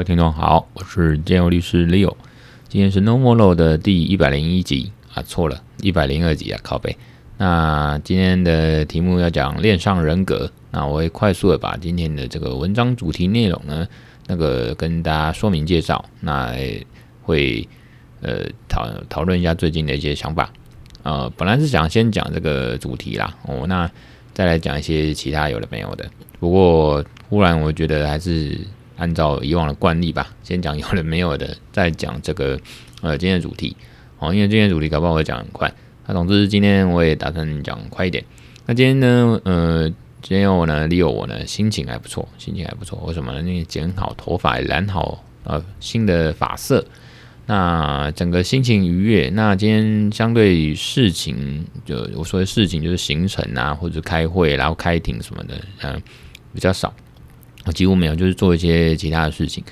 位听众好，我是建佑律师 Leo，今天是 No More Law 的第一百零一集啊，错了，一百零二集啊，靠背。那今天的题目要讲恋上人格，那我会快速的把今天的这个文章主题内容呢，那个跟大家说明介绍，那会呃讨讨论一下最近的一些想法。呃，本来是想先讲这个主题啦，哦，那再来讲一些其他有的没有的。不过忽然我觉得还是按照以往的惯例吧，先讲有的没有的，再讲这个呃今天的主题。哦，因为今天主题搞不好会讲很快。那总之今天我也打算讲快一点。那今天呢，呃，今天我呢，Leo 我呢心情还不错，心情还不错。为什么呢？因为剪好头发，染好呃新的发色。那整个心情愉悦。那今天相对于事情，就我说的事情就是行程啊，或者开会，然后开庭什么的，嗯，比较少。我几乎没有，就是做一些其他的事情。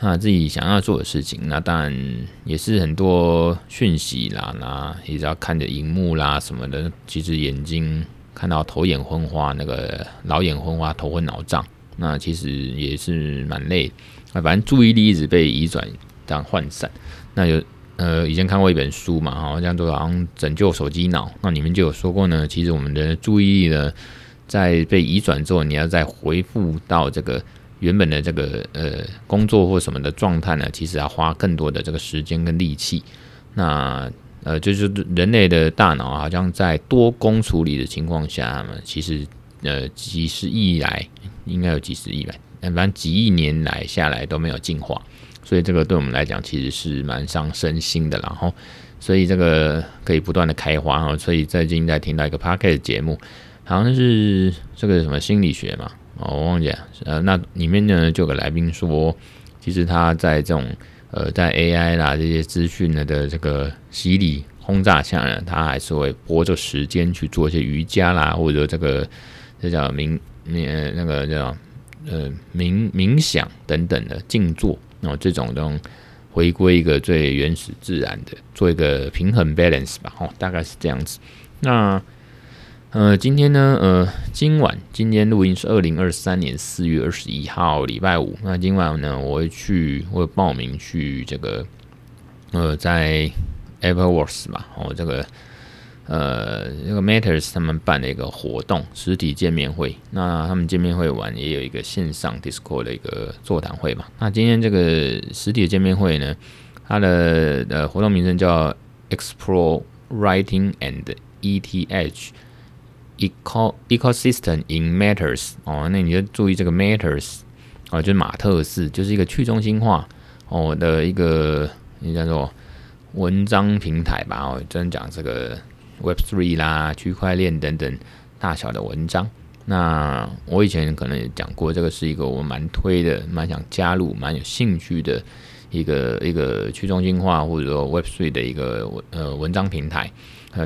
那自己想要做的事情，那当然也是很多讯息啦，那也是要看着荧幕啦什么的。其实眼睛看到头眼昏花，那个老眼昏花，头昏脑胀，那其实也是蛮累。啊，反正注意力一直被移转。这样涣散，那有呃以前看过一本书嘛，哈，这样做好像拯救手机脑。那里面就有说过呢，其实我们的注意力呢，在被移转之后，你要再回复到这个原本的这个呃工作或什么的状态呢，其实要花更多的这个时间跟力气。那呃就是人类的大脑好像在多工处理的情况下，其实呃几十亿来应该有几十亿来，反正几亿年来下来都没有进化。所以这个对我们来讲其实是蛮伤身心的，然后，所以这个可以不断的开花哈。所以最近在听到一个 podcast 节目，好像是这个什么心理学嘛，哦，我忘记了。呃，那里面呢就有个来宾说，其实他在这种呃在 AI 啦这些资讯呢的这个洗礼轰炸下呢，他还是会拨着时间去做一些瑜伽啦，或者这个这叫冥呃那个叫呃冥冥想等等的静坐。然哦，这种这种回归一个最原始自然的，做一个平衡 balance 吧，哦，大概是这样子。那呃，今天呢，呃，今晚今天录音是二零二三年四月二十一号礼拜五。那今晚呢，我会去，我会报名去这个呃，在 AppleWorks 吧，哦，这个。呃，那个 Matters 他们办了一个活动，实体见面会。那他们见面会完也有一个线上 Discord 的一个座谈会嘛。那今天这个实体的见面会呢，它的呃活动名称叫 Explore Writing and ETH Eco Ecosystem in Matters 哦。那你就注意这个 Matters 哦，就是马特斯，就是一个去中心化哦的一个你叫做文章平台吧。哦，专讲这个。Web Three 啦，区块链等等大小的文章，那我以前可能也讲过，这个是一个我蛮推的、蛮想加入、蛮有兴趣的一个一个去中心化或者说 Web Three 的一个呃文章平台，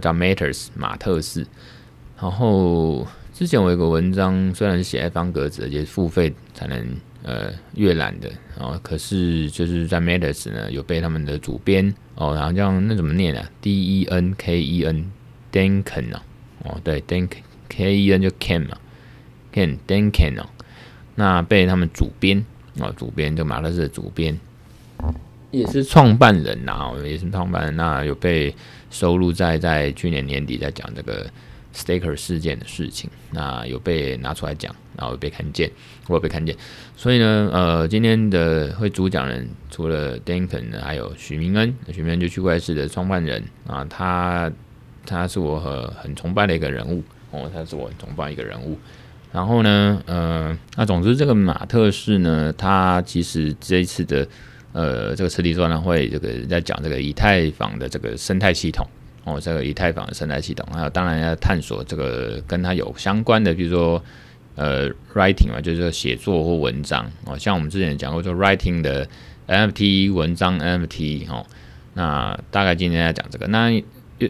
叫 Matters 马特斯。然后之前我有个文章，虽然是写在方格子，也是付费才能呃阅览的，然后可是就是在 Matters 呢有被他们的主编哦，然后这样那怎么念啊？D E N K E N。Denken 哦，哦对，Denken K E N 就 Ken 嘛，Ken Denken 哦，那被他们主编哦，主编就马特斯的主编，也是创办人呐，也是创办人，那有被收录在在去年年底在讲这个 Staker 事件的事情，那有被拿出来讲，然后被看见，我有被看见，所以呢，呃，今天的会主讲人除了 Denken，还有许明恩，许明恩就区块势的创办人啊，他。他是我很很崇拜的一个人物哦，他是我很崇拜一个人物。然后呢，呃，那总之这个马特斯呢，他其实这一次的呃这个实体座谈会，这个在讲这个以太坊的这个生态系统哦，这个以太坊的生态系统，还有当然要探索这个跟他有相关的，比如说呃 writing 嘛，就是写作或文章哦，像我们之前讲过，说 writing 的 NFT 文章 NFT 哦，那大概今天要讲这个那。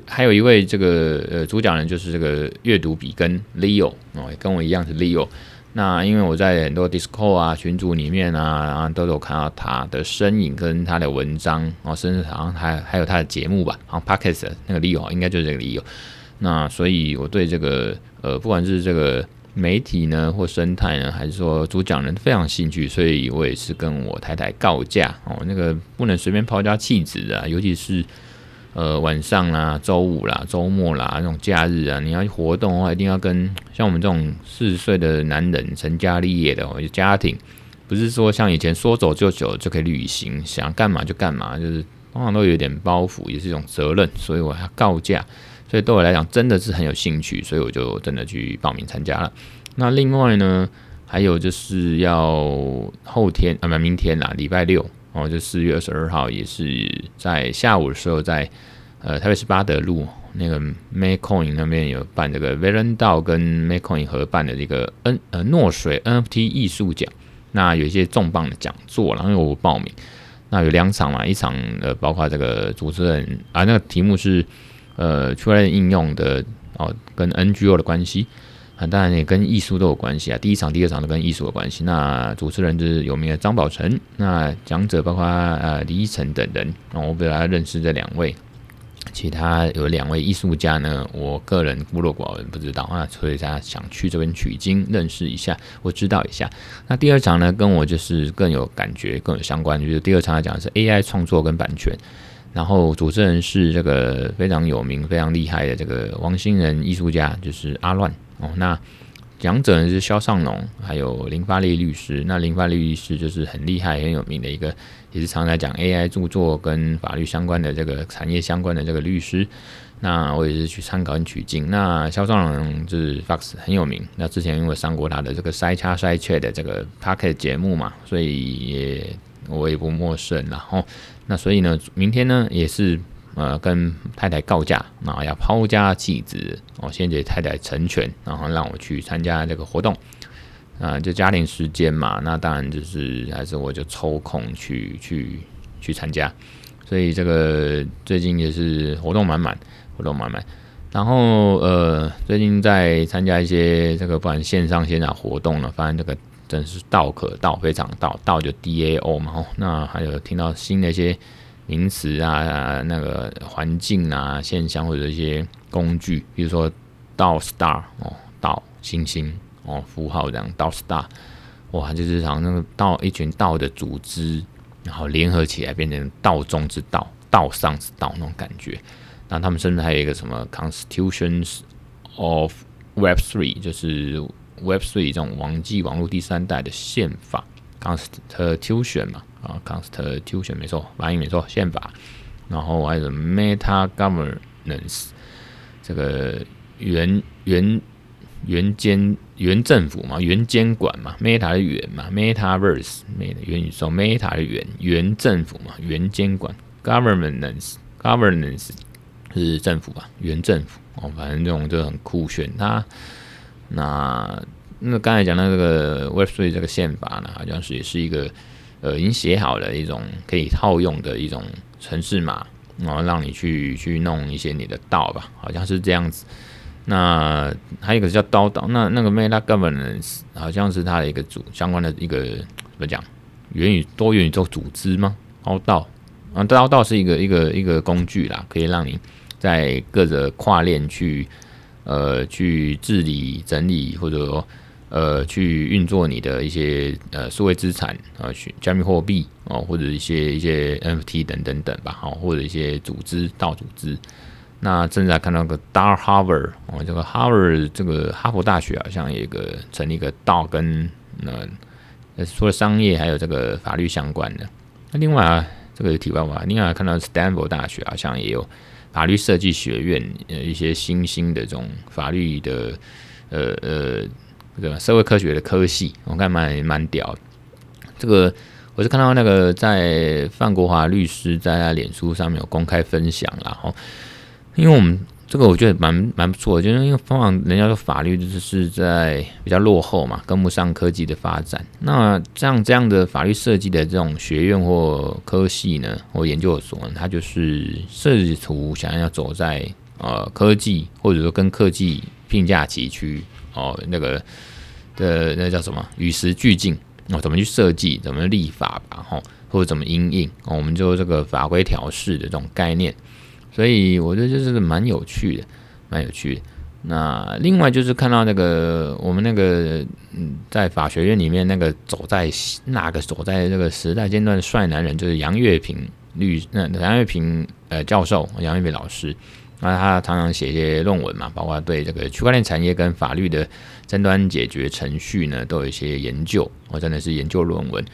还有一位这个呃主讲人就是这个阅读比跟 Leo 哦，跟我一样是 Leo。那因为我在很多 Discord 啊群组里面啊，然后都有看到他的身影跟他的文章然哦，甚至好像还还有他的节目吧，好像 Podcast 那个理由应该就是这个理由。那所以我对这个呃不管是这个媒体呢或生态呢，还是说主讲人非常兴趣，所以我也是跟我太太告假哦，那个不能随便抛家弃子啊，尤其是呃晚上啦、周五啦、周末啦那种假日啊，你要活动的话，一定要跟像我们这种四十岁的男人成家立业的哦，有家庭，不是说像以前说走就走就可以旅行，想干嘛就干嘛，就是通常都有点包袱，也是一种责任，所以我要告假。所以对我来讲真的是很有兴趣，所以我就真的去报名参加了。那另外呢，还有就是要后天啊，不，明天啦，礼拜六哦，就四月二十二号，也是在下午的时候在，呃台北市八德路那个 Makecoin 那边有办这个 Verandao 跟 Makecoin 合办的这个 N 呃诺水 NFT 艺术奖。那有一些重磅的讲座，然后我报名，那有两场嘛，一场呃包括这个主持人啊，那个题目是。呃，区块链应用的哦，跟 NGO 的关系啊，当然也跟艺术都有关系啊。第一场、第二场都跟艺术有关系。那主持人就是有名的张宝成，那讲者包括呃李依晨等人，那我比较认识这两位，其他有两位艺术家呢，我个人孤陋寡闻，不知道啊，所以大家想去这边取经认识一下，我知道一下。那第二场呢，跟我就是更有感觉、更有相关，就是第二场来讲的是 AI 创作跟版权。然后主持人是这个非常有名、非常厉害的这个王星人艺术家，就是阿乱哦。那讲者呢是肖尚龙，还有林发利律师。那林发利律师就是很厉害、很有名的一个，也是常来讲 AI 著作跟法律相关的这个产业相关的这个律师。那我也是去参考跟取经。那肖尚龙就是 Fox 很有名，那之前因为上过他的这个塞掐塞切的这个 Podcast 节目嘛，所以也我也不陌生。然后。那所以呢，明天呢也是呃跟太太告假，然后要抛家弃子，我先给太太成全，然后让我去参加这个活动，啊、就家庭时间嘛，那当然就是还是我就抽空去去去参加，所以这个最近也是活动满满，活动满满，然后呃最近在参加一些这个不管线上线下活动了，发现这个。真是道可道，非常道，道就 DAO 嘛。那还有听到新的一些名词啊，那个环境啊、现象或者一些工具，比如说道 Star 哦，道星星哦，符号这样道 Star，哇，就是好像那个道一群道的组织，然后联合起来变成道中之道，道上之道那种感觉。那他们甚至还有一个什么 Constitutions of Web Three，就是。Web Three 这种网际网络第三代的宪法，Constitution 嘛，啊，Constitution 没错，发音没错，宪法。然后还有 Meta Governance，这个元元元监元政府嘛，元监管嘛，Meta 的元嘛，Metaverse Meta 元宇宙，Meta 的元元政府嘛，元监管，Governance Governance 是政府吧，元政府哦，反正这种就很酷炫，它。那那刚才讲到这个 Web3 这个宪法呢，好像是也是一个呃已经写好的一种可以套用的一种程式码，然后让你去去弄一些你的道吧，好像是这样子。那还有一个叫刀道，那那个 Meta Governance 好像是它的一个组相关的一个怎么讲元宇多元宇宙组织吗？刀道啊，刀道是一个一个一个工具啦，可以让你在各个跨链去。呃，去治理、整理，或者说呃，去运作你的一些呃数位资产啊，去加密货币哦，或者一些一些 NFT 等等等吧，好，或者一些组织、道组织。那正在看到个 DAO Harvard 哦，这个 Harvard 这个哈佛大学好像有一个成立一个 DAO 跟呃除了商业还有这个法律相关的。那另外啊，这个题外话，另外看到 Stanford 大学好像也有。法律设计学院呃一些新兴的这种法律的呃呃这个社会科学的科系，我看蛮蛮屌。这个我是看到那个在范国华律师在他脸书上面有公开分享，然后因为我们。这个我觉得蛮蛮不错的，就是因为往往人家说法律就是是在比较落后嘛，跟不上科技的发展。那像这样的法律设计的这种学院或科系呢，或研究所呢，它就是试图想要走在呃科技或者说跟科技并驾齐驱哦，那个的那叫什么与时俱进哦，怎么去设计，怎么立法吧，吼，或者怎么因应，我们就这个法规调试的这种概念。所以我觉得就是蛮有趣的，蛮有趣的。那另外就是看到那个我们那个嗯，在法学院里面那个走在那个走在这个时代尖端的帅男人，就是杨岳平律那杨岳平呃教授杨岳平老师，那他常常写一些论文嘛，包括对这个区块链产业跟法律的争端解决程序呢，都有一些研究，我真的是研究论文。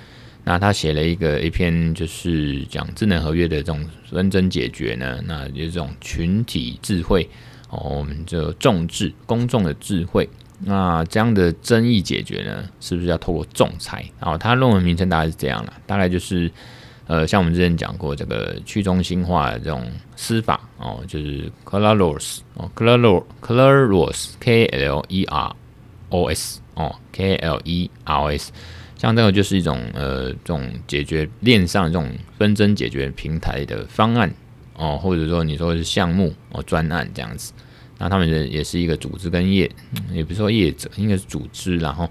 那他写了一个一篇，就是讲智能合约的这种纷争解决呢，那就是这种群体智慧。哦，我们就众智公众的智慧，那这样的争议解决呢，是不是要透过仲裁？哦，他论文名称大概是这样了，大概就是呃，像我们之前讲过这个去中心化的这种司法哦，就是 Kleros 哦，Kleros Kleros K L E R O S 哦，K L E R O S，像这个就是一种呃，这种解决链上这种纷争解决平台的方案。哦，或者说你说是项目哦，专案这样子，那他们也也是一个组织跟业，也不是说业者，应该是组织，然后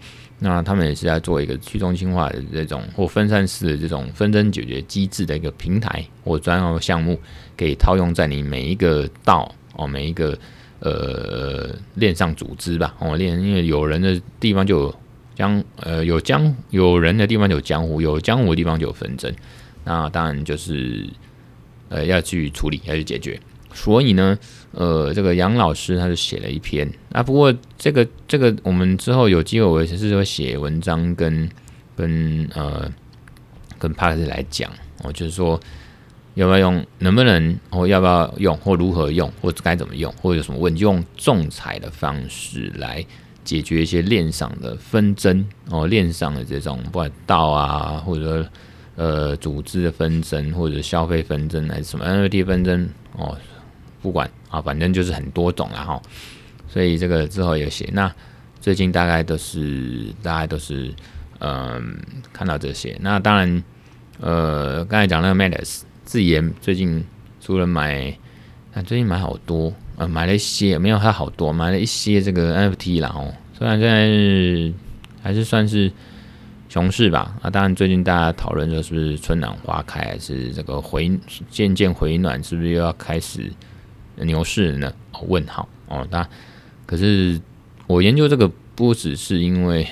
那他们也是在做一个去中心化的这种或分散式的这种纷争解决机制的一个平台或专用项目，可以套用在你每一个道哦，每一个呃链上组织吧哦链，因为有人的地方就有江呃有江有人的地方就有江湖，有江湖的地方就有纷争，那当然就是。呃，要去处理，要去解决。所以呢，呃，这个杨老师他就写了一篇啊。不过这个这个，我们之后有机会，我也是说写文章跟跟呃跟帕克斯来讲，我就是说要不要用，能不能，或要不要用，或如何用，或该怎么用，或者有什么问题，用仲裁的方式来解决一些链上的纷争哦，链上的这种不管道啊，或者。呃，组织的纷争或者消费纷争还是什么 NFT 纷争哦，不管啊，反正就是很多种了哈。所以这个之后有写。那最近大概都是大概都是嗯、看到这些。那当然呃，刚才讲那个 Matters 自研最近除了买，啊最近买好多呃买了一些没有还好多买了一些这个 NFT 啦哦。虽然现在是还是算是。熊市吧，啊，当然最近大家讨论的是不是春暖花开，还是这个回渐渐回暖，是不是又要开始牛市呢？哦，问号哦，那可是我研究这个不只是因为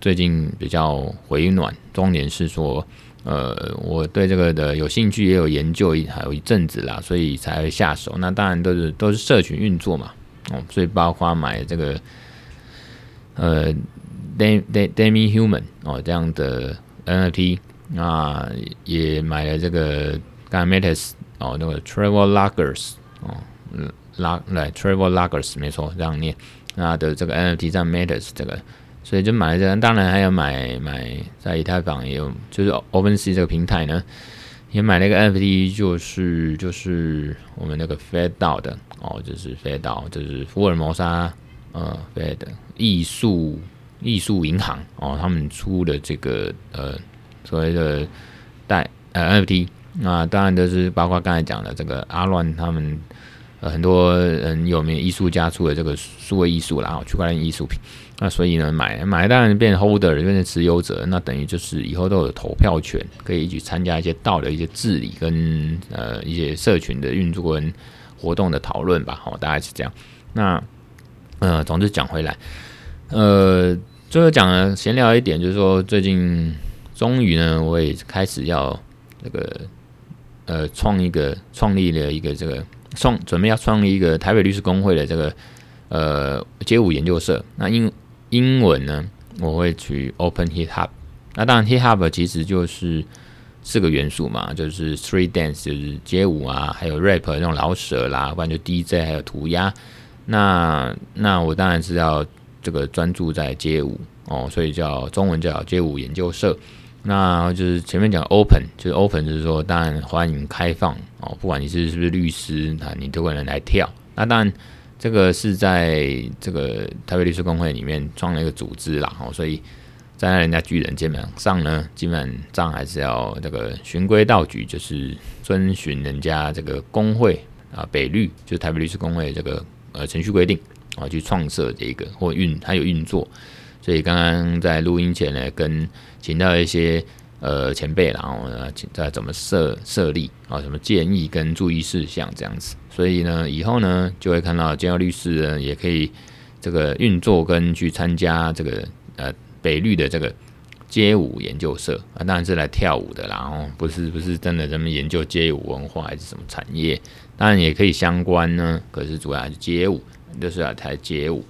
最近比较回暖，重点是说，呃，我对这个的有兴趣，也有研究一还有一阵子啦，所以才会下手。那当然都是都是社群运作嘛，哦，所以包括买这个，呃。Demi Demi Human 哦，这样的 NFT 那也买了这个 Gametes 哦，那个 Travel Loggers 哦，拉来 Travel Loggers 没错，这样念那的这个 NFT 在 Matters 这个，所以就买了这个，当然还有买买在以太坊也有，就是 OpenSea 这个平台呢，也买了一个 NFT，就是就是我们那个 Fed 道的哦，就是 Fed 道就是福尔摩沙呃 Fed 艺术。艺术银行哦，他们出的这个呃所谓的代呃 NFT，那当然就是包括刚才讲的这个阿乱他们呃很多人有名艺术家出的这个数位艺术啦，区块链艺术品。那所以呢，买买当然变成 holder，变成持有者，那等于就是以后都有投票权，可以一起参加一些道的一些治理跟呃一些社群的运作跟活动的讨论吧。好，大概是这样。那呃，总之讲回来。呃，最后讲了闲聊一点，就是说最近终于呢，我也开始要那个呃创一个创立了一个这个创准备要创立一个台北律师公会的这个呃街舞研究社。那英英文呢，我会取 Open Hip Hop。那当然 Hip Hop 其实就是四个元素嘛，就是 Street Dance 就是街舞啊，还有 Rap 那种老舍啦，不然就 DJ 还有涂鸦。那那我当然是要。这个专注在街舞哦，所以叫中文叫街舞研究社。那就是前面讲 open，就是 open，就是说当然欢迎开放哦，不管你是是不是律师，那你都可能来跳。那当然这个是在这个台北律师公会里面创了一个组织啦，哦，所以站在人家巨人肩膀上呢，基本上还是要这个循规蹈矩，就是遵循人家这个公会啊，北律就台北律师公会这个呃程序规定。啊，去创设这个或运，还有运作，所以刚刚在录音前呢，跟请到一些呃前辈，然后呢在怎么设设立啊，什么建议跟注意事项这样子。所以呢，以后呢就会看到建耀律师呢也可以这个运作跟去参加这个呃北律的这个。街舞研究社啊，当然是来跳舞的啦，哦，不是不是真的咱们研究街舞文化还是什么产业，当然也可以相关呢，可是主要还是街舞，就是要台街舞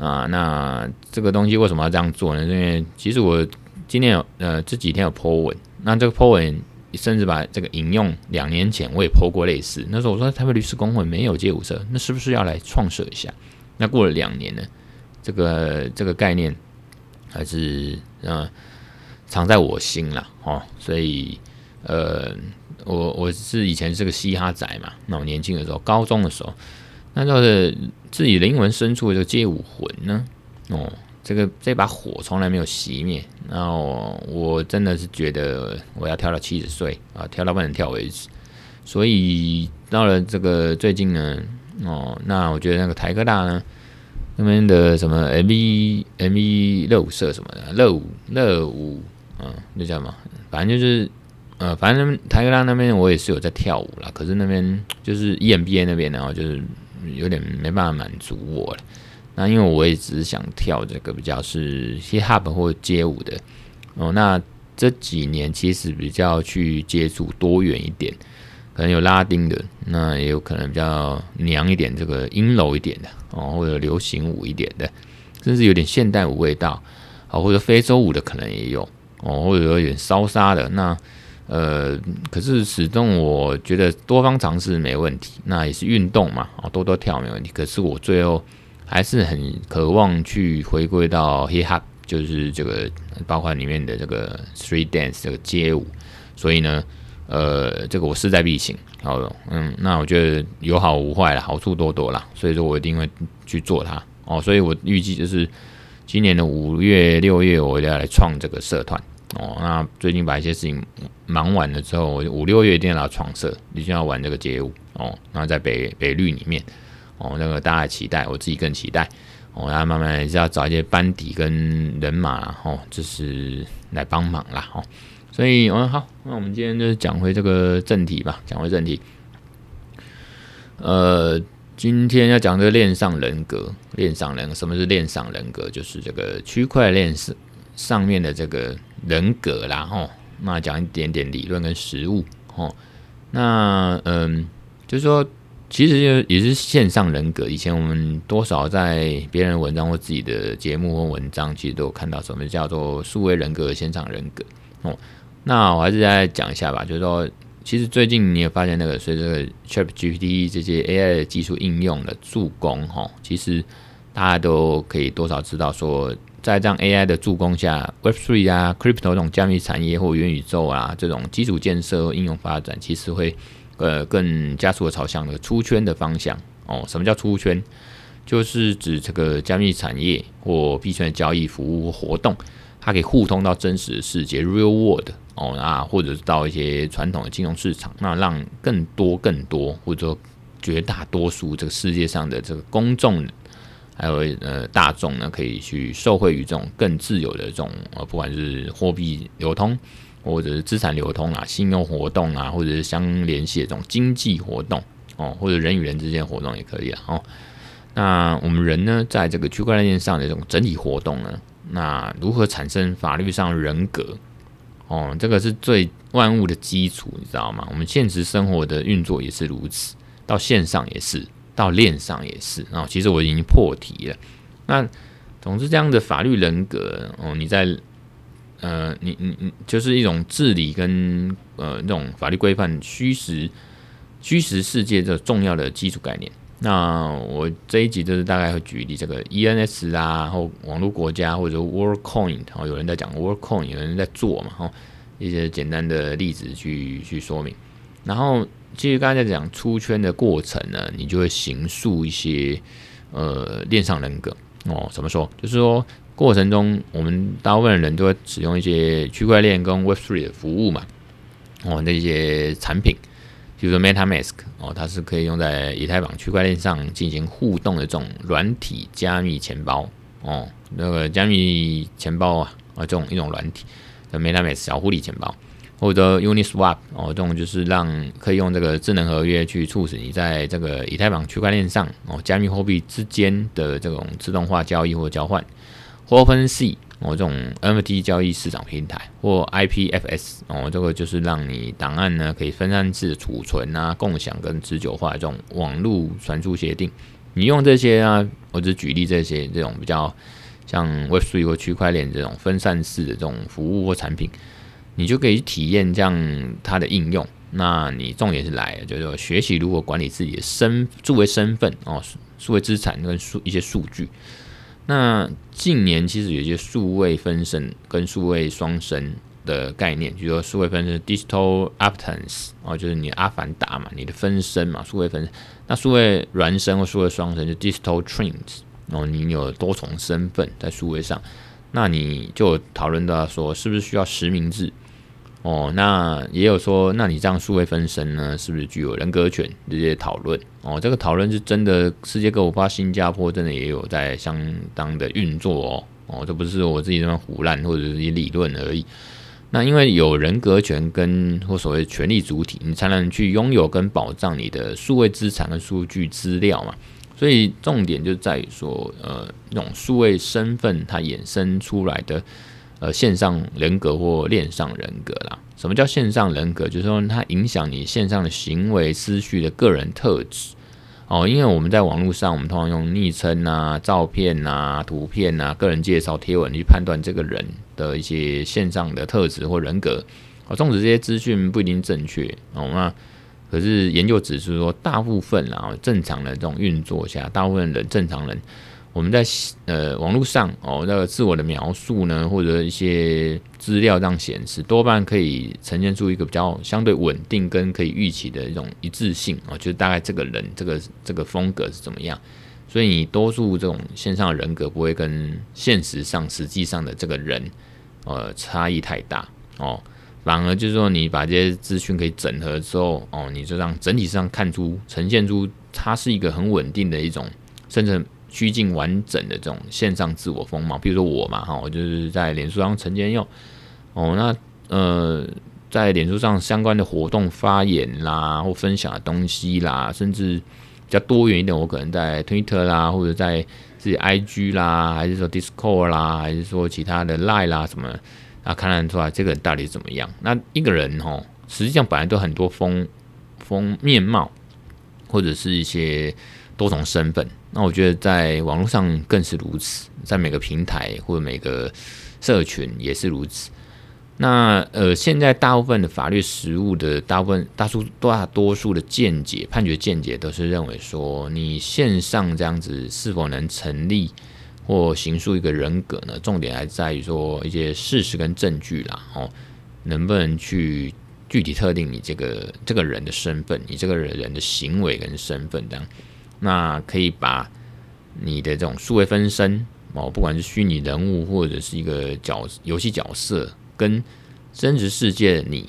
啊。那这个东西为什么要这样做呢？因为其实我今天有呃这几天有 po 文，那这个 po 文甚至把这个引用两年前我也 po 过类似，那时候我说台北律师公会没有街舞社，那是不是要来创设一下？那过了两年呢，这个这个概念。还是嗯，藏在我心了哦，所以呃，我我是以前是个嘻哈仔嘛，那我年轻的时候，高中的时候，那就是自己灵魂深处的这个街舞魂呢，哦，这个这把火从来没有熄灭，然后我真的是觉得我要跳到七十岁啊，跳到不能跳为止，所以到了这个最近呢，哦，那我觉得那个台科大呢。那边的什么 M V M V 热舞社什么的热舞热舞，嗯，那叫什么？反正就是，呃，反正台科大那边我也是有在跳舞啦。可是那边就是 E M B A 那边的话，就是有点没办法满足我了。那因为我也只是想跳这个比较是 hip hop 或街舞的哦。那这几年其实比较去接触多元一点。可能有拉丁的，那也有可能比较娘一点，这个阴柔一点的哦，或者流行舞一点的，甚至有点现代舞味道，好，或者非洲舞的可能也有哦，或者有点骚莎的。那呃，可是始终我觉得多方尝试没问题，那也是运动嘛，哦，多多跳没问题。可是我最后还是很渴望去回归到 hip hop，就是这个包括里面的这个 street dance 这个街舞，所以呢。呃，这个我势在必行，好了，嗯，那我觉得有好无坏了，好处多多啦，所以说我一定会去做它哦，所以我预计就是今年的五月、六月，我一定要来创这个社团哦。那最近把一些事情忙完了之后，我五六月一定要来创社，一定要玩这个街舞哦。然后在北北绿里面哦，那个大家期待，我自己更期待哦。然后慢慢是要找一些班底跟人马哦，就是来帮忙啦哦。所以，嗯，好，那我们今天就是讲回这个正题吧。讲回正题，呃，今天要讲这个链上人格。链上人格，什么是链上人格？就是这个区块链上上面的这个人格啦。吼，那讲一点点理论跟实务。哦，那嗯，就是说，其实就也是线上人格。以前我们多少在别人文章或自己的节目或文章，其实都有看到什么叫做数位人格、线上人格。哦。那我还是再讲一下吧，就是说，其实最近你也发现，那个随着 ChatGPT 这些 AI 的技术应用的助攻，哈，其实大家都可以多少知道说，在这样 AI 的助攻下，Web3 啊、Crypto 这种加密产业或元宇宙啊这种基础建设应用发展，其实会呃更加速的朝向那个出圈的方向。哦，什么叫出圈？就是指这个加密产业或币圈的交易服务活动。它可以互通到真实的世界 （real world） 哦，那或者是到一些传统的金融市场，那让更多、更多，或者说绝大多数这个世界上的这个公众，还有呃大众呢，可以去受惠于这种更自由的这种呃，不管是货币流通，或者是资产流通啊、信用活动啊，或者是相联系的这种经济活动哦，或者人与人之间活动也可以啊。哦，那我们人呢，在这个区块链上的这种整体活动呢？那如何产生法律上人格？哦，这个是最万物的基础，你知道吗？我们现实生活的运作也是如此，到线上也是，到链上也是。哦，其实我已经破题了。那总之，这样的法律人格，哦，你在呃，你你你，就是一种治理跟呃那种法律规范虚实虚实世界的重要的基础概念。那我这一集就是大概会举例这个 ENS 啊，或网络国家，或者 Worldcoin，然哦，有人在讲 Worldcoin，有人在做嘛，哦，一些简单的例子去去说明。然后，其实刚才在讲出圈的过程呢，你就会形塑一些呃链上人格哦。怎么说？就是说过程中，我们大部分的人都会使用一些区块链跟 Web3 的服务嘛，哦，那些产品。比如说 MetaMask 哦，它是可以用在以太坊区块链上进行互动的这种软体加密钱包哦，那个加密钱包啊啊这种一种软体。的 MetaMask 小狐狸钱包，或者 Uniswap 哦，这种就是让可以用这个智能合约去促使你在这个以太坊区块链上哦，加密货币之间的这种自动化交易或交换，或 OpenSea 哦，这种 NFT 交易市场平台，或 IPFS 哦，这个就是让你档案呢可以分散式储存啊、共享跟持久化这种网络传输协定。你用这些啊，我只举例这些这种比较像 Web3 或区块链这种分散式的这种服务或产品，你就可以去体验这样它的应用。那你重点是来，就是说学习如何管理自己的身数位身份哦，数位资产跟数一些数据。那近年其实有一些数位分身跟数位双生的概念，比如说数位分身 （digital avatars） 哦，就是你阿凡达嘛，你的分身嘛，数位分身。那数位孪生或数位双生就 digital twins 哦，你有多重身份在数位上，那你就讨论到说是不是需要实名制哦？那也有说，那你这样数位分身呢，是不是具有人格权这些讨论哦？这个讨论是真的，世界各国，包括新加坡，真的也有在相当的运作哦哦，这不是我自己那么唬烂或者是理论而已。那因为有人格权跟或所谓权利主体，你才能去拥有跟保障你的数位资产跟数据资料嘛。所以重点就在于说，呃，那种数位身份它衍生出来的呃线上人格或链上人格啦。什么叫线上人格？就是说它影响你线上的行为、思绪的个人特质。哦，因为我们在网络上，我们通常用昵称啊、照片啊、图片啊、个人介绍贴文去判断这个人的一些线上的特质或人格。哦，纵使这些资讯不一定正确哦，那可是研究指出说，大部分啊正常的这种运作下，大部分的正常人。我们在呃网络上哦，那个自我的描述呢，或者一些资料这样显示，多半可以呈现出一个比较相对稳定跟可以预期的一种一致性哦，就是大概这个人这个这个风格是怎么样，所以你多数这种线上人格不会跟现实上实际上的这个人呃差异太大哦，反而就是说你把这些资讯可以整合之后哦，你就让整体上看出呈现出它是一个很稳定的一种，甚至。趋近完整的这种线上自我风貌，比如说我嘛，哈，我就是在脸书上陈建佑，哦，那呃，在脸书上相关的活动发言啦，或分享的东西啦，甚至比较多元一点，我可能在 Twitter 啦，或者在自己 IG 啦，还是说 Discord 啦，还是说其他的 Line 啦什么，啊，看得出来这个人到底怎么样？那一个人哈，实际上本来都很多风风面貌，或者是一些多重身份。那我觉得在网络上更是如此，在每个平台或者每个社群也是如此。那呃，现在大部分的法律实务的大部分大数大多数的见解判决见解都是认为说，你线上这样子是否能成立或形塑一个人格呢？重点还在于说一些事实跟证据啦，哦，能不能去具体特定你这个这个人的身份，你这个人的行为跟身份这样。那可以把你的这种数位分身哦，不管是虚拟人物或者是一个角游戏角色，跟真实世界的你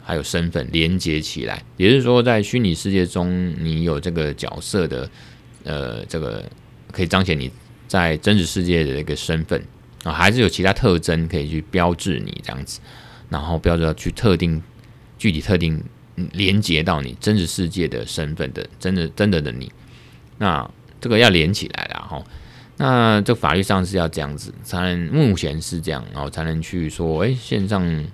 还有身份连接起来。也就是说，在虚拟世界中，你有这个角色的呃，这个可以彰显你在真实世界的一个身份啊，还是有其他特征可以去标志你这样子，然后标志到去特定具体特定连接到你真实世界的身份的真的真的的你。那这个要连起来了哈，那这法律上是要这样子，才能目前是这样，然后才能去说，哎，线上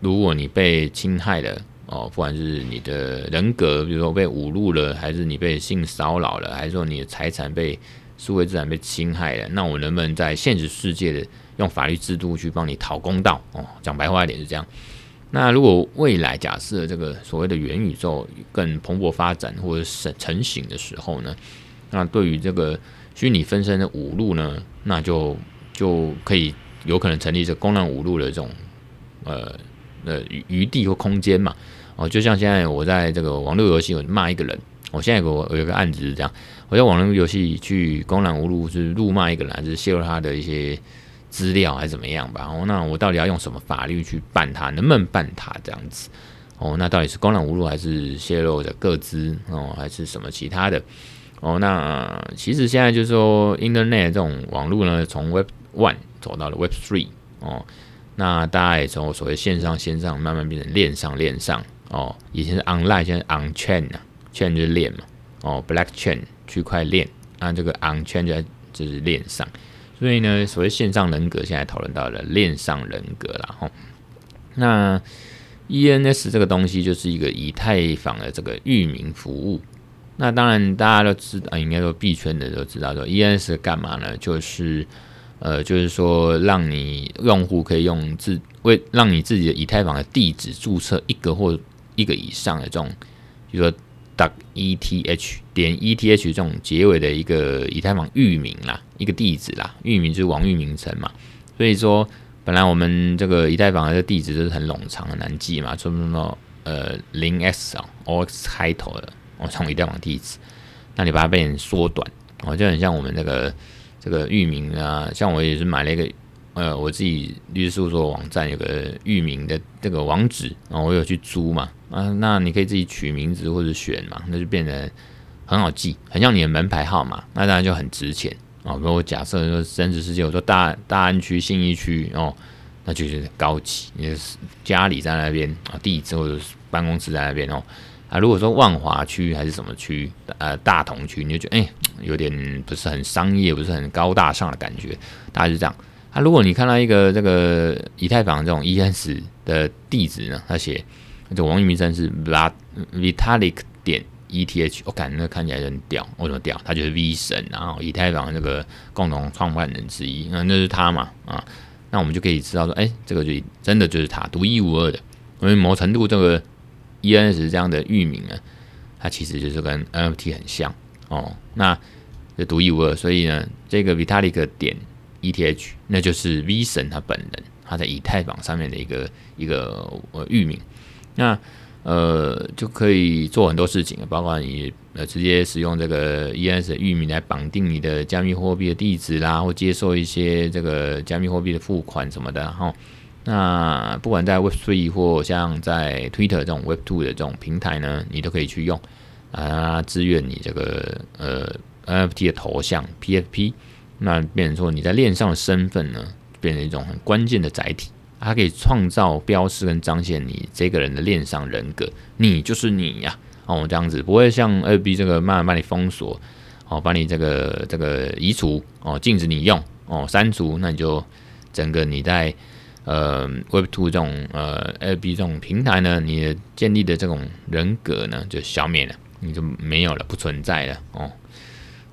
如果你被侵害了哦，不管是你的人格，比如说被侮辱了，还是你被性骚扰了，还是说你的财产被数位资产被侵害了，那我能不能在现实世界的用法律制度去帮你讨公道？哦，讲白话一点是这样。那如果未来假设这个所谓的元宇宙更蓬勃发展或者是成型的时候呢，那对于这个虚拟分身的五路呢，那就就可以有可能成立这公然五路的这种呃呃余余地或空间嘛。哦，就像现在我在这个网络游戏我骂一个人，我现在有个有个案子是这样，我在网络游戏去公然侮辱是辱骂一个人，还是泄露他的一些。资料还是怎么样吧？哦，那我到底要用什么法律去办他？能不能办他这样子？哦，那到底是公然侮辱还是泄露的个资？哦，还是什么其他的？哦，那其实现在就是说，Internet 这种网络呢，从 Web One 走到了 Web Three 哦，那大家也从所谓线上线上慢慢变成链上链上哦，以前是 online，现在 on chain 啊，chain 就是链嘛，哦，block chain 区块链，那这个 on chain 就就是链上，所以呢，所谓线上人格现在讨论到了链上人格了哈。那 ENS 这个东西就是一个以太坊的这个域名服务。那当然大家都知道，应该说币圈的都知道说 ENS 干嘛呢？就是呃，就是说让你用户可以用自为让你自己的以太坊的地址注册一个或一个以上的这种，比如说 .eth 点 ETH 这种结尾的一个以太坊域名啦，一个地址啦，域名就是网域名称嘛。所以说。本来我们这个以太坊的地址就是很冗长很难记嘛，说什么呃零 x 啊，o x 开头的，我从以太坊地址，那你把它变缩短，哦，就很像我们这个这个域名啊，像我也是买了一个呃我自己律师事务所网站有个域名的这个网址，然后我有去租嘛，啊，那你可以自己取名字或者选嘛，那就变得很好记，很像你的门牌号码，那当然就很值钱。哦，如果假设说真实世界，我说大大安区、信义区哦，那就是高级，你是家里在那边啊，地址或者办公室在那边哦。啊，如果说万华区还是什么区，呃，大同区，你就觉得哎、有点不是很商业，不是很高大上的感觉。大概是这样。啊，如果你看到一个这个以太坊这种 ENS 的地址呢，它写这网域名称是 Vitalik 点。ETH，我感觉那看起来很屌，为什么屌？他就是 V 神，然后以太坊这个共同创办人之一，那那是他嘛？啊，那我们就可以知道说，哎、这个就真的就是他，独一无二的。因为某程度，这个 ENS 这样的域名呢，它其实就是跟 NFT 很像哦，那就独一无二。所以呢，这个 Vitalik 点 ETH，那就是 V 神他本人，他在以太坊上面的一个一个呃域名。那呃，就可以做很多事情，包括你呃直接使用这个 ES 的域名来绑定你的加密货币的地址啦，或接受一些这个加密货币的付款什么的哈。那不管在 Web Three 或像在 Twitter 这种 Web Two 的这种平台呢，你都可以去用啊，支援你这个呃 NFT 的头像 PFP，那变成说你在链上的身份呢，变成一种很关键的载体。它可以创造标识跟彰显你这个人的链上人格，你就是你呀、哦，这样子不会像二 B 这个慢慢把你封锁，哦，把你这个这个移除，哦，禁止你用，哦，删除，那你就整个你在呃 Web Two 这种呃二 B 这种平台呢，你建立的这种人格呢就消灭了，你就没有了，不存在了，哦。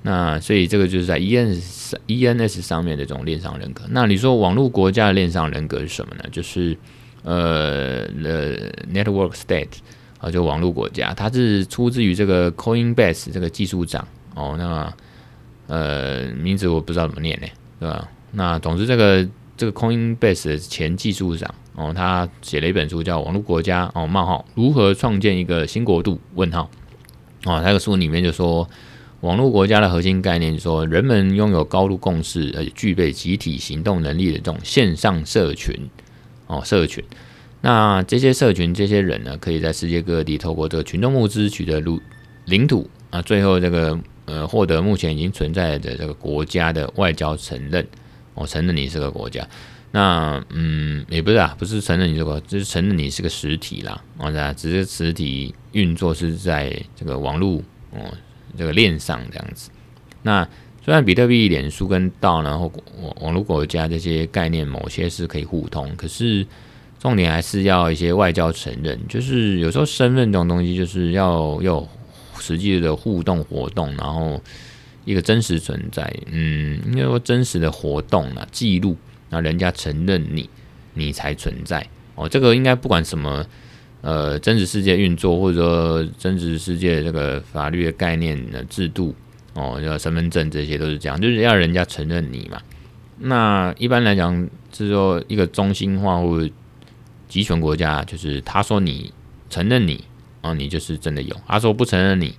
那所以这个就是在 ENS ENS 上面的这种链上人格。那你说网络国家的链上人格是什么呢？就是呃 network state 啊，就网络国家，它是出自于这个 Coinbase 这个技术长哦。那呃，名字我不知道怎么念呢，对吧？那总之这个这个 Coinbase 的前技术长哦，他写了一本书叫《网络国家》哦，冒号如何创建一个新国度？问号哦，他这个书里面就说。网络国家的核心概念说，人们拥有高度共识而且具备集体行动能力的这种线上社群哦，社群。那这些社群，这些人呢，可以在世界各地透过这个群众募资取得领领土啊，最后这个呃获得目前已经存在的这个国家的外交承认哦，承认你是个国家。那嗯，也不是啊，不是承认你这个，就是承认你是个实体啦。啊，只是实体运作是在这个网络哦。这个链上这样子，那虽然比特币、脸书跟道呢，或网网络国家这些概念，某些是可以互通，可是重点还是要一些外交承认。就是有时候身份这种东西，就是要有实际的互动活动，然后一个真实存在。嗯，应该说真实的活动啊，记录，那人家承认你，你才存在。哦，这个应该不管什么。呃，真实世界运作，或者说真实世界这个法律的概念的制度，哦，要身份证，这些都是这样，就是要人家承认你嘛。那一般来讲，是说一个中心化或集权国家，就是他说你承认你，哦，你就是真的有；他说不承认你，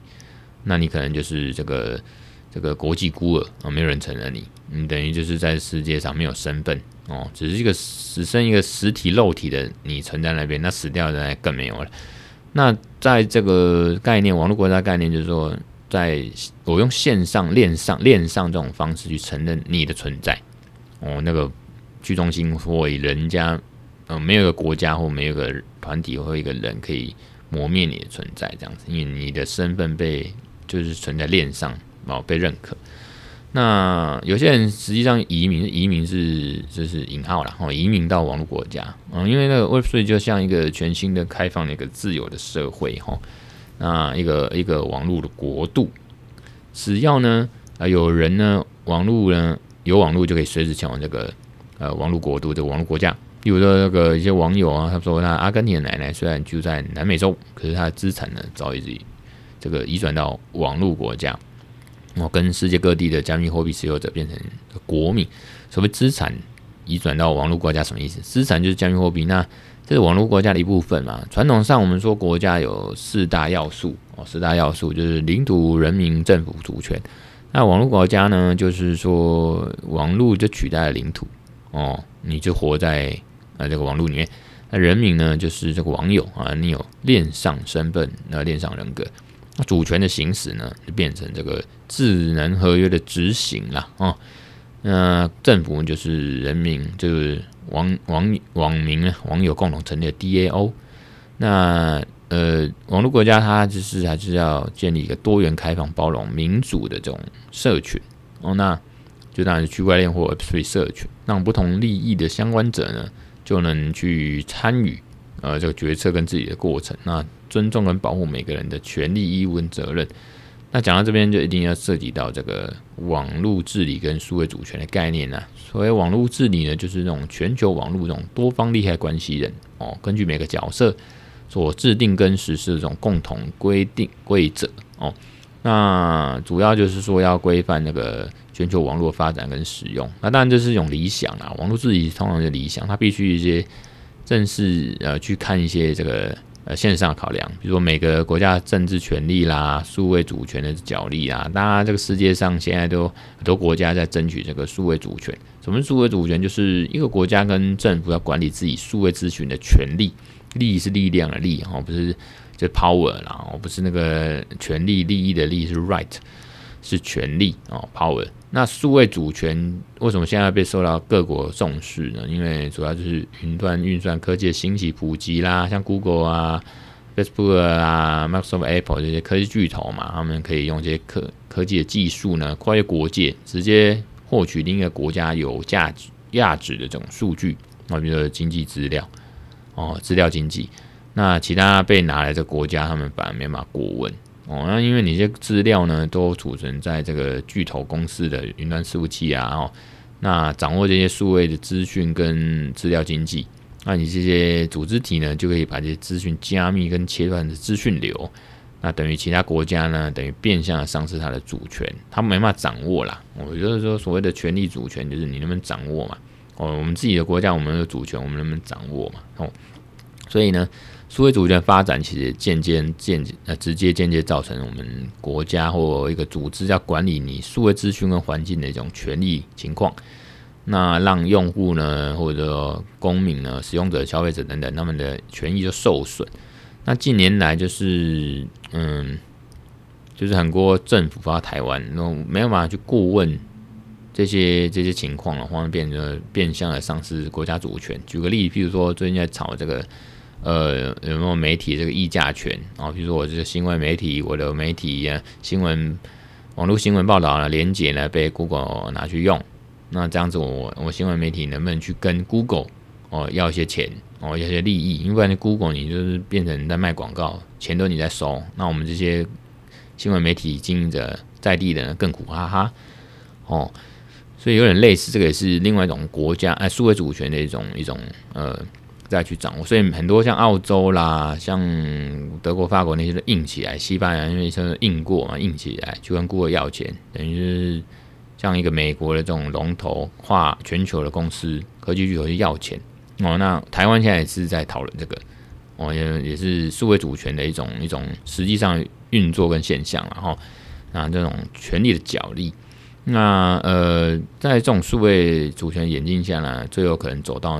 那你可能就是这个这个国际孤儿啊，哦，没有人承认你，你等于就是在世界上没有身份。哦，只是一个只剩一个实体肉体的你存在那边，那死掉的人更没有了。那在这个概念，网络国家概念就是说，在我用线上链上链上这种方式去承认你的存在。哦，那个去中心或人家呃没有一个国家或没有一个团体或一个人可以磨灭你的存在，这样子，因为你的身份被就是存在链上哦被认可。那有些人实际上移民，移民是就是引号啦，哦，移民到网络国家，嗯，因为那个 Web3 就像一个全新的、开放的一个自由的社会，哈，那一个一个网络的国度，只要呢啊有人呢，网络呢有网络就可以随时前往这个呃网络国度的网络国家。比如说那个一些网友啊，他说他阿根廷的奶奶虽然住在南美洲，可是他的资产呢早已经这个移转到网络国家。我跟世界各地的加密货币持有者变成国民，所谓资产移转到网络国家什么意思？资产就是加密货币，那这是网络国家的一部分嘛。传统上我们说国家有四大要素哦，四大要素就是领土、人民、政府、主权。那网络国家呢，就是说网络就取代了领土哦，你就活在呃这个网络里面。那人民呢，就是这个网友啊，你有恋上身份，那恋上人格。主权的行使呢，就变成这个智能合约的执行了哦。那政府就是人民，就是网网网民呢，网友共同成立的 DAO。那呃，网络国家它就是还是要建立一个多元、开放、包容、民主的这种社群哦。那就当然是区块链或 Web3 社群，让不同利益的相关者呢，就能去参与呃这个决策跟自己的过程。那尊重跟保护每个人的权利、义务跟责任。那讲到这边，就一定要涉及到这个网络治理跟数位主权的概念呢、啊。所谓网络治理呢，就是那种全球网络这种多方利害关系人哦，根据每个角色所制定跟实施的这种共同规定规则哦。那主要就是说要规范那个全球网络发展跟使用。那当然这是一种理想啊，网络治理通常是理想，它必须一些正式呃去看一些这个。呃，线上考量，比如说每个国家政治权利啦、数位主权的角力啦，当然这个世界上现在都很多国家在争取这个数位主权。什么数位主权？就是一个国家跟政府要管理自己数位资讯的权利，利是力量的利，哦，不是就 power 啦，哦，不是那个权利利益的利是 right。是权力哦，power。那数位主权为什么现在被受到各国重视呢？因为主要就是云端运算科技的兴起普及啦，像 Google 啊、Facebook 啊、Microsoft、Apple 这些科技巨头嘛，他们可以用这些科科技的技术呢，跨越国界，直接获取另一个国家有价值价值的这种数据啊，比如说经济资料哦，资料经济。那其他被拿来的国家，他们反而没办法过问。哦，那因为你这些资料呢，都储存在这个巨头公司的云端伺服器啊，哦，那掌握这些数位的资讯跟资料经济，那你这些组织体呢，就可以把这些资讯加密跟切断的资讯流，那等于其他国家呢，等于变相的丧失它的主权，他没办法掌握啦。我觉得说所谓的权力主权，就是你能不能掌握嘛？哦，我们自己的国家，我们有主权，我们能不能掌握嘛？哦，所以呢。数位主权发展其实间接、间呃直接、间接造成我们国家或一个组织要管理你数位资讯跟环境的一种权利情况，那让用户呢或者公民呢、使用者、消费者等等他们的权益就受损。那近年来就是嗯，就是很多政府发台湾，那没有办法去顾问这些这些情况的话，变成变相的丧失国家主权。举个例，譬如说最近在炒这个。呃，有没有媒体这个议价权啊？比如说我这个新闻媒体，我的媒体啊，新闻网络新闻报道呢，连结呢被 Google 拿去用，那这样子我我新闻媒体能不能去跟 Google 哦要一些钱哦要一些利益？因为 Google 你就是变成在卖广告，钱都你在收，那我们这些新闻媒体经营者在地的更苦哈哈哦，所以有点类似，这个也是另外一种国家哎，数位主权的一种一种呃。再去掌握，所以很多像澳洲啦，像德国、法国那些都硬起来，西班牙因为是硬过嘛，硬起来就跟顾客要钱，等于是像一个美国的这种龙头跨全球的公司科技巨头去要钱哦。那台湾现在也是在讨论这个哦，也也是数位主权的一种一种实际上运作跟现象，然后那这种权力的角力。那呃，在这种数位主权演进下呢，最有可能走到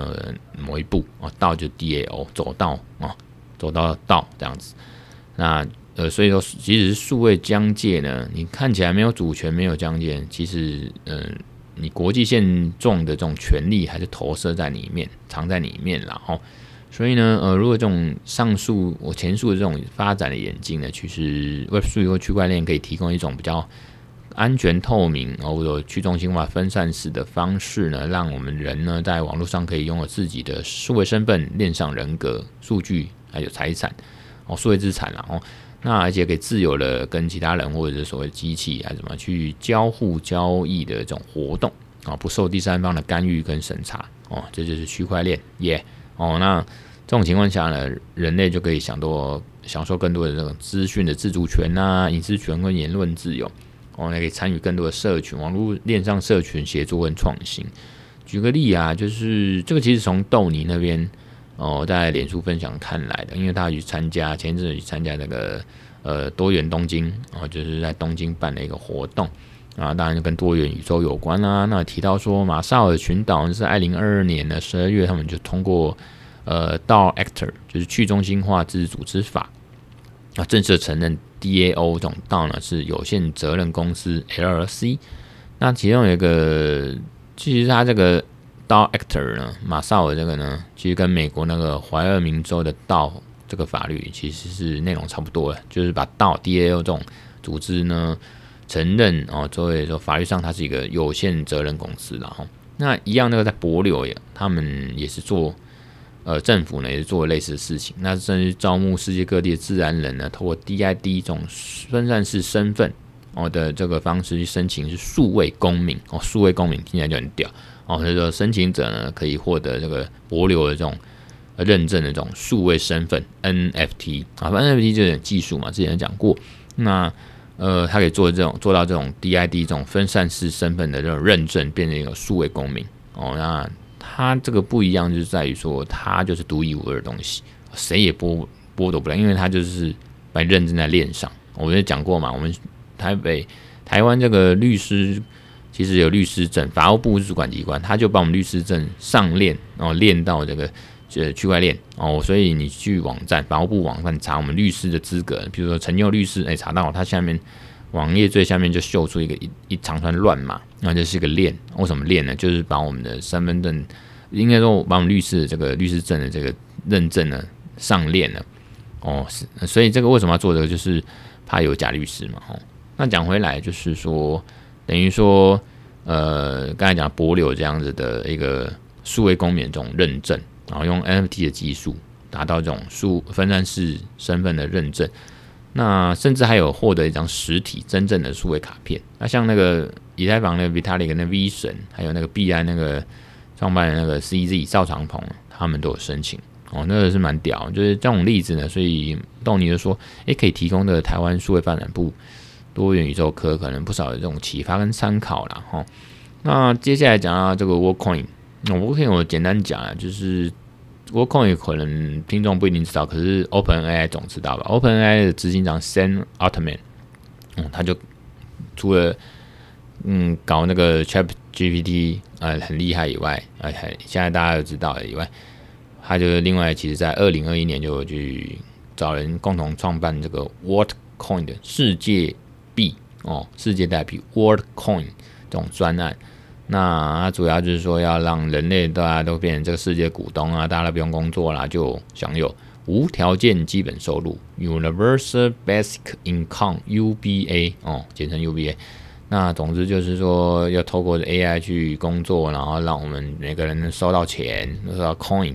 某一步啊，道就 DAO 走到啊，走到道这样子。那呃，所以说，即使是数位疆界呢，你看起来没有主权，没有疆界，其实嗯、呃，你国际线重的这种权利还是投射在里面，藏在里面，然后，所以呢，呃，如果这种上述我前述的这种发展的演进呢，其实 Web3 或区块链可以提供一种比较安全、透明，哦，有去中心化、分散式的方式呢，让我们人呢在网络上可以拥有自己的数位身份、链上人格、数据还有财产哦，数位资产然后。那而且可以自由的跟其他人或者是所谓机器啊，怎么去交互交易的这种活动啊，不受第三方的干预跟审查哦，这就是区块链耶哦。那这种情况下呢，人类就可以享多享受更多的这种资讯的自主权啊、隐私权跟言论自由哦，也可以参与更多的社群网络链上社群协作跟创新。举个例啊，就是这个其实从豆泥那边。哦，在脸书分享看来的，因为他去参加前阵子去参加那个呃多元东京哦，就是在东京办了一个活动啊，当然就跟多元宇宙有关啦、啊。那提到说马绍尔群岛是二零二二年的十二月，他们就通过呃到 actor 就是去中心化自治组织法啊，正式承认 DAO 这种 DAO 呢是有限责任公司 LLC。那其中有一个，其实他这个。DAO Actor 呢，马绍尔这个呢，其实跟美国那个怀俄明州的 DAO 这个法律其实是内容差不多的，就是把 DAO DAO 这种组织呢承认哦，作为说法律上它是一个有限责任公司，然后那一样那个在帛琉也，他们也是做呃政府呢也是做类似的事情，那甚至招募世界各地的自然人呢，透过 DID 这种分散式身份哦的这个方式去申请是数位公民哦，数位公民听起来就很屌。哦，所以说申请者呢可以获得这个帛琉的这种认证的这种数位身份 NFT 啊，NFT 就有点技术嘛，之前讲过。那呃，他可以做这种做到这种 DID 这种分散式身份的这种认证，变成一个数位公民。哦，那他这个不一样，就是在于说他就是独一无二的东西，谁也剥剥夺不了，因为他就是把认证在链上。我们也讲过嘛，我们台北、台湾这个律师。其实有律师证，法务部主管机关，他就把我们律师证上链，然后链到这个呃区块链哦，所以你去网站法务部网站查我们律师的资格，比如说陈佑律师，哎，查到他下面网页最下面就秀出一个一一长串乱码，那就是一个链。为什么链呢？就是把我们的身份证，应该说把我们律师的这个律师证的这个认证呢上链了哦，是，所以这个为什么要做这个？就是怕有假律师嘛，哦，那讲回来就是说。等于说，呃，刚才讲帛琉这样子的一个数位公民这种认证，然后用 NFT 的技术达到这种数分散式身份的认证，那甚至还有获得一张实体真正的数位卡片。那像那个以太坊那个 Vitalik 那 V 神，还有那个币安那个创办人那个 CZ 赵长鹏，他们都有申请哦，那个是蛮屌。就是这种例子呢，所以豆泥就说，诶，可以提供的台湾数位发展部。多元宇宙科可能不少的这种启发跟参考了哈。那接下来讲到这个 w o r k c o i n 那 w o r k c o i n 我简单讲啊，就是 Worldcoin 可能听众不一定知道，可是 OpenAI 总知道吧？OpenAI 的执行长 Sam Altman，嗯，他就除了嗯搞那个 ChatGPT、呃、很厉害以外，啊还现在大家都知道了以外，他就另外其实在二零二一年就去找人共同创办这个 Worldcoin 的世界。币哦，世界代币 Worldcoin 这种专案，那主要就是说要让人类大家都变成这个世界股东啊，大家都不用工作啦，就享有无条件基本收入 Universal Basic Income UBA 哦，简称 UBA。那总之就是说要透过 AI 去工作，然后让我们每个人能收到钱，收到 coin。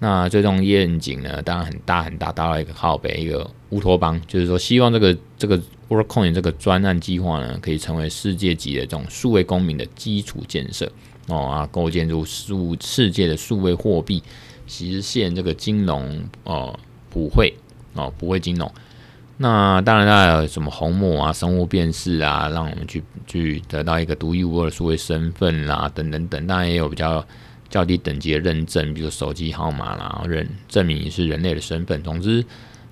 那最终愿景呢，当然很大很大，达到一个靠北一个乌托邦，就是说希望这个这个 Workcoin 这个专案计划呢，可以成为世界级的这种数位公民的基础建设哦啊，构建出数世界的数位货币，实现这个金融哦普惠哦普惠金融。那当然，它有什么虹膜啊、生物辨识啊，让我们去去得到一个独一无二的数位身份啦、等等等。当然也有比较。较低等级的认证，比如手机号码啦，认证明你是人类的身份。总之，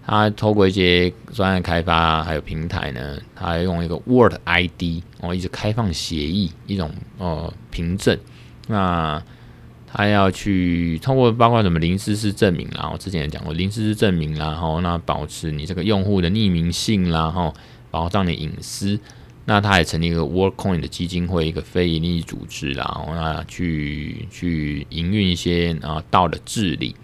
它透过一些专业开发还有平台呢，它用一个 Word ID 哦，一直开放协议一种哦凭证。那它要去通过包括什么零知识证明啦，我之前也讲过零知识证明啦，然后那保持你这个用户的匿名性啦，然后保障你隐私。那他也成立一个 Worldcoin 的基金会，一个非营利组织啦，然后那去去营运一些啊道的治理。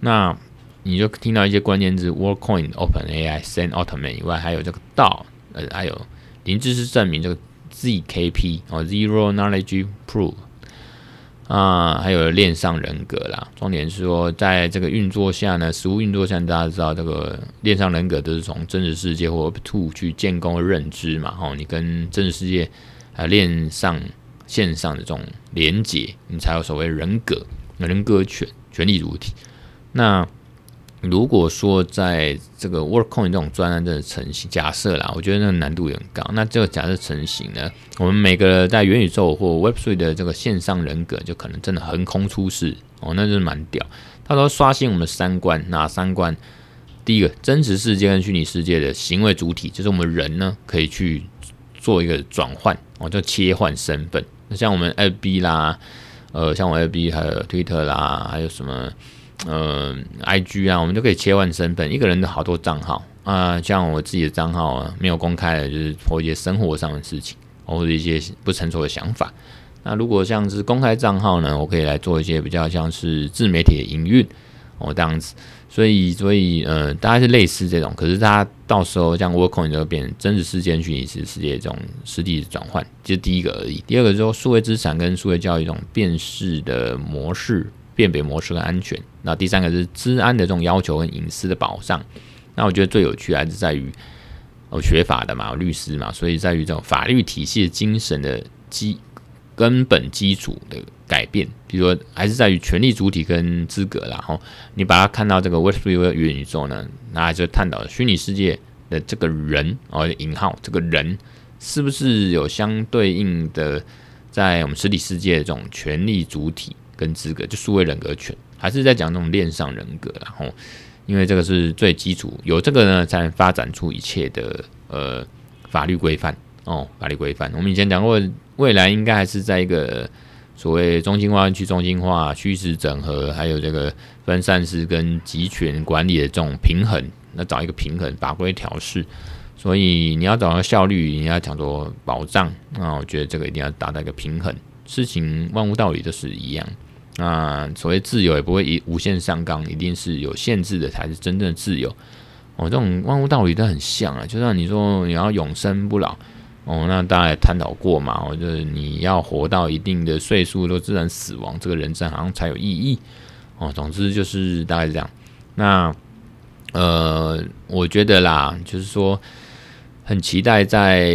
那你就听到一些关键字：Worldcoin、OpenAI、Send Altman 以外，还有这个道，呃，还有零知识证明这个 ZKP 哦，Zero Knowledge Proof。啊，还有链上人格啦。重点是说，在这个运作下呢，实物运作下，大家知道这个链上人格都是从真实世界或 Web2 去建构认知嘛。吼，你跟真实世界还有链上线上的这种连接，你才有所谓人格、人格权、权利主体。那如果说在这个 Workcoin 这种专案的成型，假设啦，我觉得那个难度也很高。那这个假设成型呢，我们每个在元宇宙或 Web3 的这个线上人格，就可能真的横空出世哦，那就是蛮屌。他说刷新我们的三观，哪三观？第一个，真实世界跟虚拟世界的行为主体，就是我们人呢，可以去做一个转换哦，就切换身份。那像我们 FB 啦，呃，像我 FB 还有 Twitter 啦，还有什么？呃，I G 啊，我们就可以切换身份，一个人的好多账号啊、像我自己的账号啊，没有公开的，就是做一些生活上的事情，或者一些不成熟的想法。那如果像是公开账号呢，我可以来做一些比较像是自媒体的营运哦，这样子。所以，所以呃，大概是类似这种，可是它到时候像 Workcoin 就会变成真实世界、虚拟世界这种实体转换，这是第一个而已。第二个就是数位资产跟数位教育这种辨识的模式。辨别模式跟安全，那第三个是治安的这种要求跟隐私的保障。那我觉得最有趣还是在于，我学法的嘛，律师嘛，所以在于这种法律体系的精神的基根本基础的改变。比如说，还是在于权利主体跟资格。然后你把它看到这个 Web3 元宇宙呢，那就探讨虚拟世界的这个人哦，引号这个人是不是有相对应的在我们实体世界的这种权利主体。跟资格就数位人格权，还是在讲那种链上人格，然后因为这个是最基础，有这个呢才能发展出一切的呃法律规范哦，法律规范。我们以前讲过，未来应该还是在一个所谓中心化、去中心化、虚实整合，还有这个分散式跟集权管理的这种平衡，那找一个平衡法规调试。所以你要找到效率，你要讲说保障，那我觉得这个一定要达到一个平衡。事情万物道理都是一样。那所谓自由也不会一无限上纲，一定是有限制的才是真正的自由。哦，这种万物道理都很像啊，就像你说你要永生不老，哦，那大家也探讨过嘛，哦，就是你要活到一定的岁数都自然死亡，这个人生好像才有意义。哦，总之就是大概是这样。那呃，我觉得啦，就是说很期待在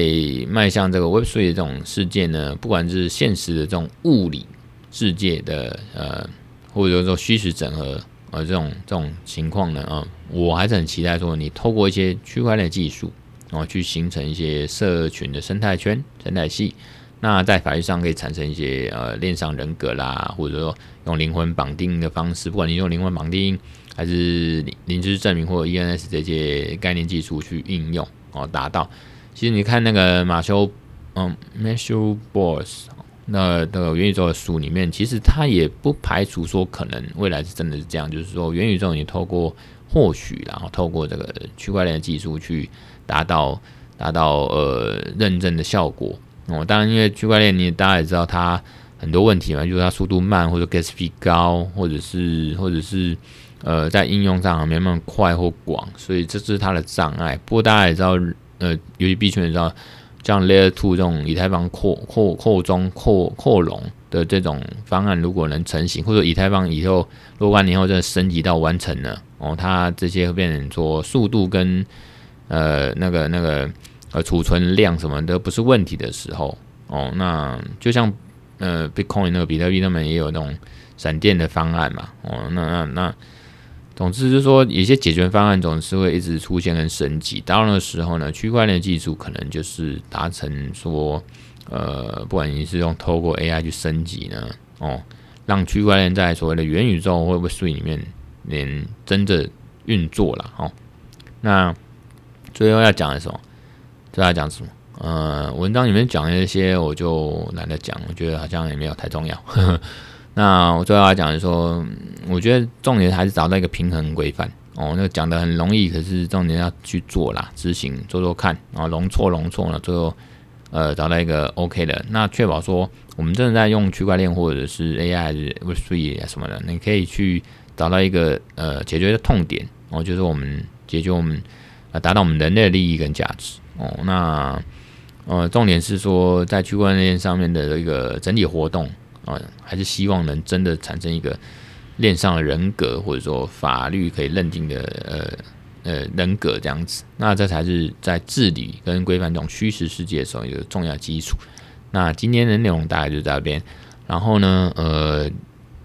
迈向这个 Web3 的这种世界呢，不管是现实的这种物理。世界的呃，或者说虚实整合呃这种这种情况呢啊、我还是很期待说你透过一些区块链技术，然后去形成一些社群的生态圈生态系，那在法律上可以产生一些呃链上人格啦，或者说用灵魂绑定的方式，不管你用灵魂绑定还是灵知识证明或者 ENS 这些概念技术去应用哦，达到。其实你看那个马修嗯 Matthew Boss 那那个元宇宙的书里面，其实他也不排除说可能未来是真的是这样，就是说元宇宙你透过或许然后透过这个区块链的技术去达到达到呃认证的效果哦。当然，因为区块链你大家也知道它很多问题嘛，就是它速度慢或者 gas fee 高，或者是或者是呃在应用上没那么快或广，所以这是它的障碍。不过大家也知道，呃，尤其币圈也知道。像 Layer Two 这种以太坊扩扩扩中扩扩容的这种方案，如果能成型，或者以太坊以后若干年后真的升级到完成了哦，它这些会变成说速度跟呃那个那个呃储存量什么的不是问题的时候哦，那就像呃 Bitcoin 那个比特币他们也有那种闪电的方案嘛哦，那那那。总之就是说，有些解决方案总是会一直出现跟升级。到那时候呢，区块链技术可能就是达成说，呃，不管你是用透过 AI 去升级呢，哦，让区块链在所谓的元宇宙或 Web3 里面连真的运作了。哦，那最后要讲的什么？最后要讲什么？呃，文章里面讲的那些我就懒得讲，我觉得好像也没有太重要。呵呵那我最后来讲是说，我觉得重点还是找到一个平衡规范哦。那个讲的很容易，可是重点要去做啦，执行做做看，然后容错容错呢，最后呃找到一个 OK 的，那确保说我们真的在用区块链或者是 AI 还是 Web3 什么的，你可以去找到一个呃解决的痛点哦，就是我们解决我们呃达到我们人类的利益跟价值哦。那呃重点是说在区块链上面的一个整体活动啊、还是希望能真的产生一个链上的人格或者说法律可以认定的呃。呃，人格这样子，那这才是在治理跟规范这种虚实世界的时候一个重要基础。那今天的内容大概就在这边。然后呢，呃，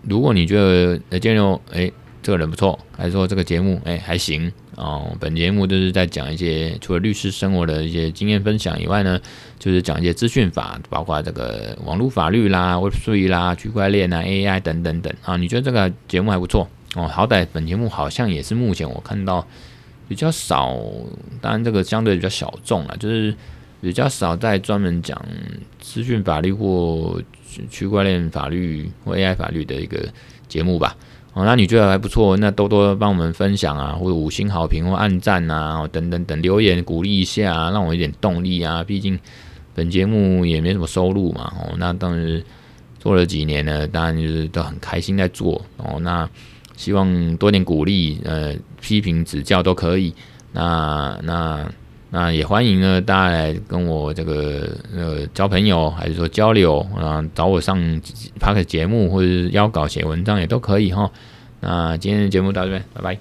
如果你觉得呃，建佑哎，这个人不错，还是说这个节目哎还行哦，本节目就是在讲一些除了律师生活的一些经验分享以外呢，就是讲一些资讯法，包括这个网络法律啦、Web3 啦、区块链啊、AI 等等等啊。你觉得这个节目还不错哦？好歹本节目好像也是目前我看到。比较少，当然这个相对比较小众了，就是比较少在专门讲资讯法律或区块链法律或 AI 法律的一个节目吧。哦，那你觉得还不错，那多多帮我们分享啊，或者五星好评或按赞啊，等等等留言鼓励一下，让我有点动力啊。毕竟本节目也没什么收入嘛。哦，那当然做了几年呢，当然就是都很开心在做。哦，那。希望多点鼓励，呃，批评指教都可以。那那那也欢迎呢，大家来跟我这个呃交朋友，还是说交流啊，找我上 p a r k 节目或者是邀稿写文章也都可以哈。那今天的节目到这边，拜拜。